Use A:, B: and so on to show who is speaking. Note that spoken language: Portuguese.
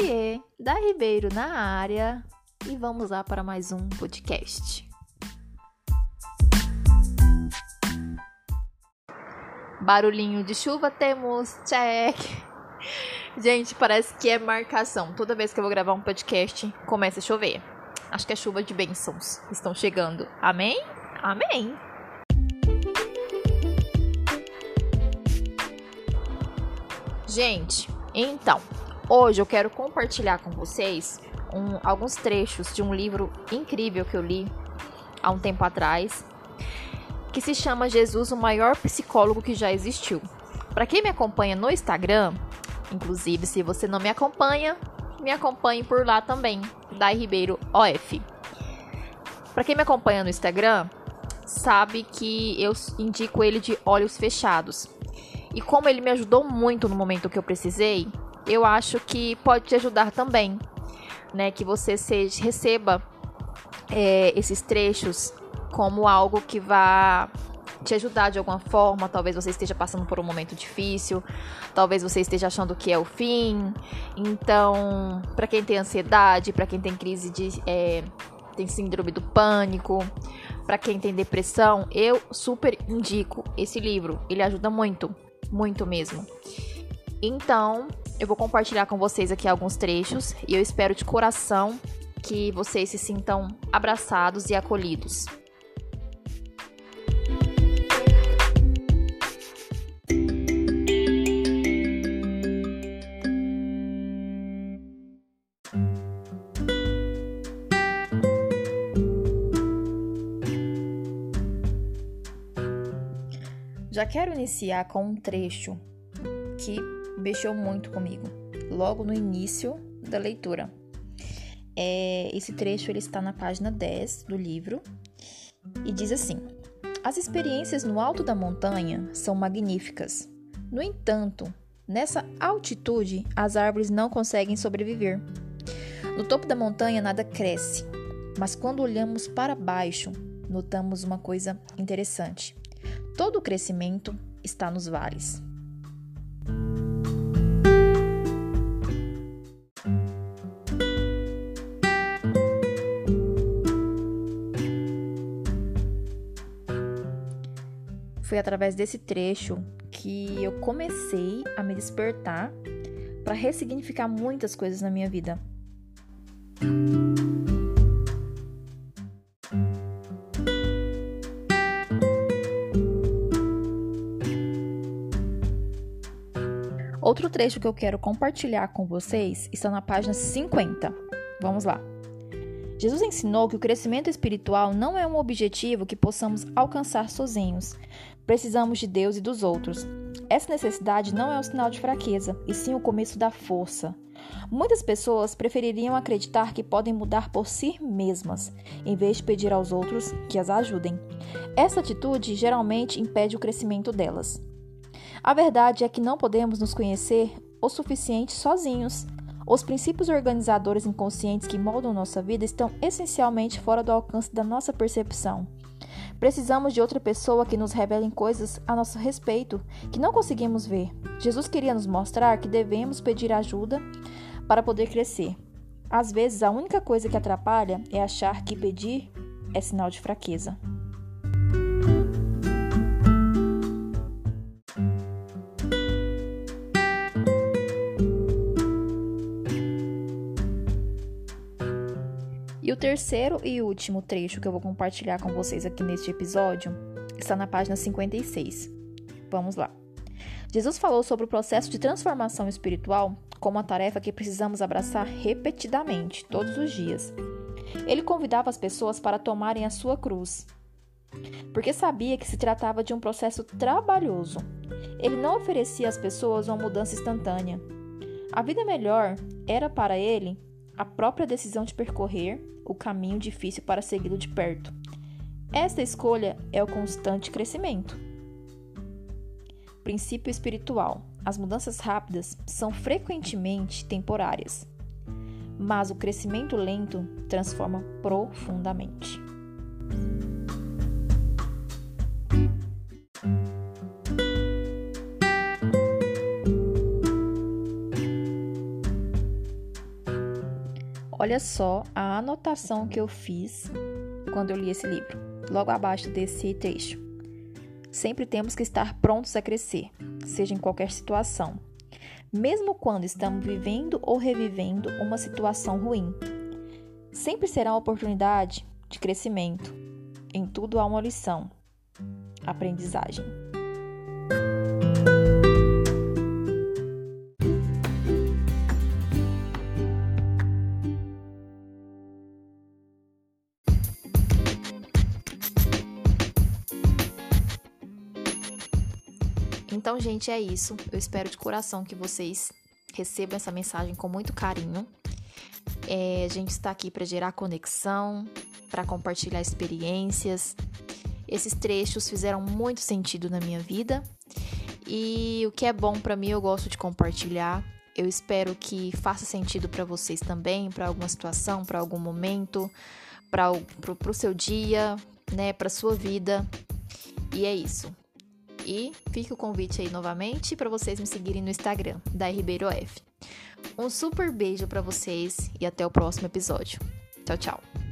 A: Oiê, da Ribeiro na área e vamos lá para mais um podcast. Barulhinho de chuva temos, check. Gente, parece que é marcação. Toda vez que eu vou gravar um podcast, começa a chover. Acho que é chuva de bênçãos estão chegando. Amém? Amém. Gente, então, hoje eu quero compartilhar com vocês um, alguns trechos de um livro incrível que eu li há um tempo atrás, que se chama Jesus, o maior psicólogo que já existiu. Para quem me acompanha no Instagram, inclusive se você não me acompanha, me acompanhe por lá também, Dai Ribeiro OF. Para quem me acompanha no Instagram, sabe que eu indico ele de olhos fechados. E como ele me ajudou muito no momento que eu precisei, eu acho que pode te ajudar também, né? Que você seja, receba é, esses trechos como algo que vá te ajudar de alguma forma. Talvez você esteja passando por um momento difícil, talvez você esteja achando que é o fim. Então, para quem tem ansiedade, para quem tem crise de é, tem síndrome do pânico, para quem tem depressão, eu super indico esse livro. Ele ajuda muito, muito mesmo. Então, eu vou compartilhar com vocês aqui alguns trechos e eu espero de coração que vocês se sintam abraçados e acolhidos. Já quero iniciar com um trecho que mexeu muito comigo, logo no início da leitura. É, esse trecho ele está na página 10 do livro e diz assim: As experiências no alto da montanha são magníficas. No entanto, nessa altitude, as árvores não conseguem sobreviver. No topo da montanha nada cresce, mas quando olhamos para baixo, notamos uma coisa interessante. Todo o crescimento está nos vales. Foi através desse trecho que eu comecei a me despertar para ressignificar muitas coisas na minha vida. Outro trecho que eu quero compartilhar com vocês está na página 50. Vamos lá. Jesus ensinou que o crescimento espiritual não é um objetivo que possamos alcançar sozinhos. Precisamos de Deus e dos outros. Essa necessidade não é um sinal de fraqueza, e sim o começo da força. Muitas pessoas prefeririam acreditar que podem mudar por si mesmas, em vez de pedir aos outros que as ajudem. Essa atitude geralmente impede o crescimento delas. A verdade é que não podemos nos conhecer o suficiente sozinhos. Os princípios organizadores inconscientes que moldam nossa vida estão essencialmente fora do alcance da nossa percepção. Precisamos de outra pessoa que nos revele coisas a nosso respeito que não conseguimos ver. Jesus queria nos mostrar que devemos pedir ajuda para poder crescer. Às vezes, a única coisa que atrapalha é achar que pedir é sinal de fraqueza. E o terceiro e último trecho que eu vou compartilhar com vocês aqui neste episódio está na página 56. Vamos lá. Jesus falou sobre o processo de transformação espiritual como uma tarefa que precisamos abraçar repetidamente, todos os dias. Ele convidava as pessoas para tomarem a sua cruz, porque sabia que se tratava de um processo trabalhoso. Ele não oferecia às pessoas uma mudança instantânea. A vida melhor era para ele a própria decisão de percorrer o caminho difícil para segui-lo de perto. Esta escolha é o constante crescimento. Princípio espiritual: as mudanças rápidas são frequentemente temporárias, mas o crescimento lento transforma profundamente. Olha só a anotação que eu fiz quando eu li esse livro, logo abaixo desse trecho. Sempre temos que estar prontos a crescer, seja em qualquer situação, mesmo quando estamos vivendo ou revivendo uma situação ruim. Sempre será uma oportunidade de crescimento. Em tudo há uma lição, aprendizagem. Então, gente, é isso. Eu espero de coração que vocês recebam essa mensagem com muito carinho. É, a gente está aqui para gerar conexão, para compartilhar experiências. Esses trechos fizeram muito sentido na minha vida e o que é bom para mim eu gosto de compartilhar. Eu espero que faça sentido para vocês também, para alguma situação, para algum momento, para o seu dia, né, para sua vida. E é isso. E fica o convite aí novamente para vocês me seguirem no Instagram, da Ribeiro F. Um super beijo para vocês e até o próximo episódio. Tchau, tchau.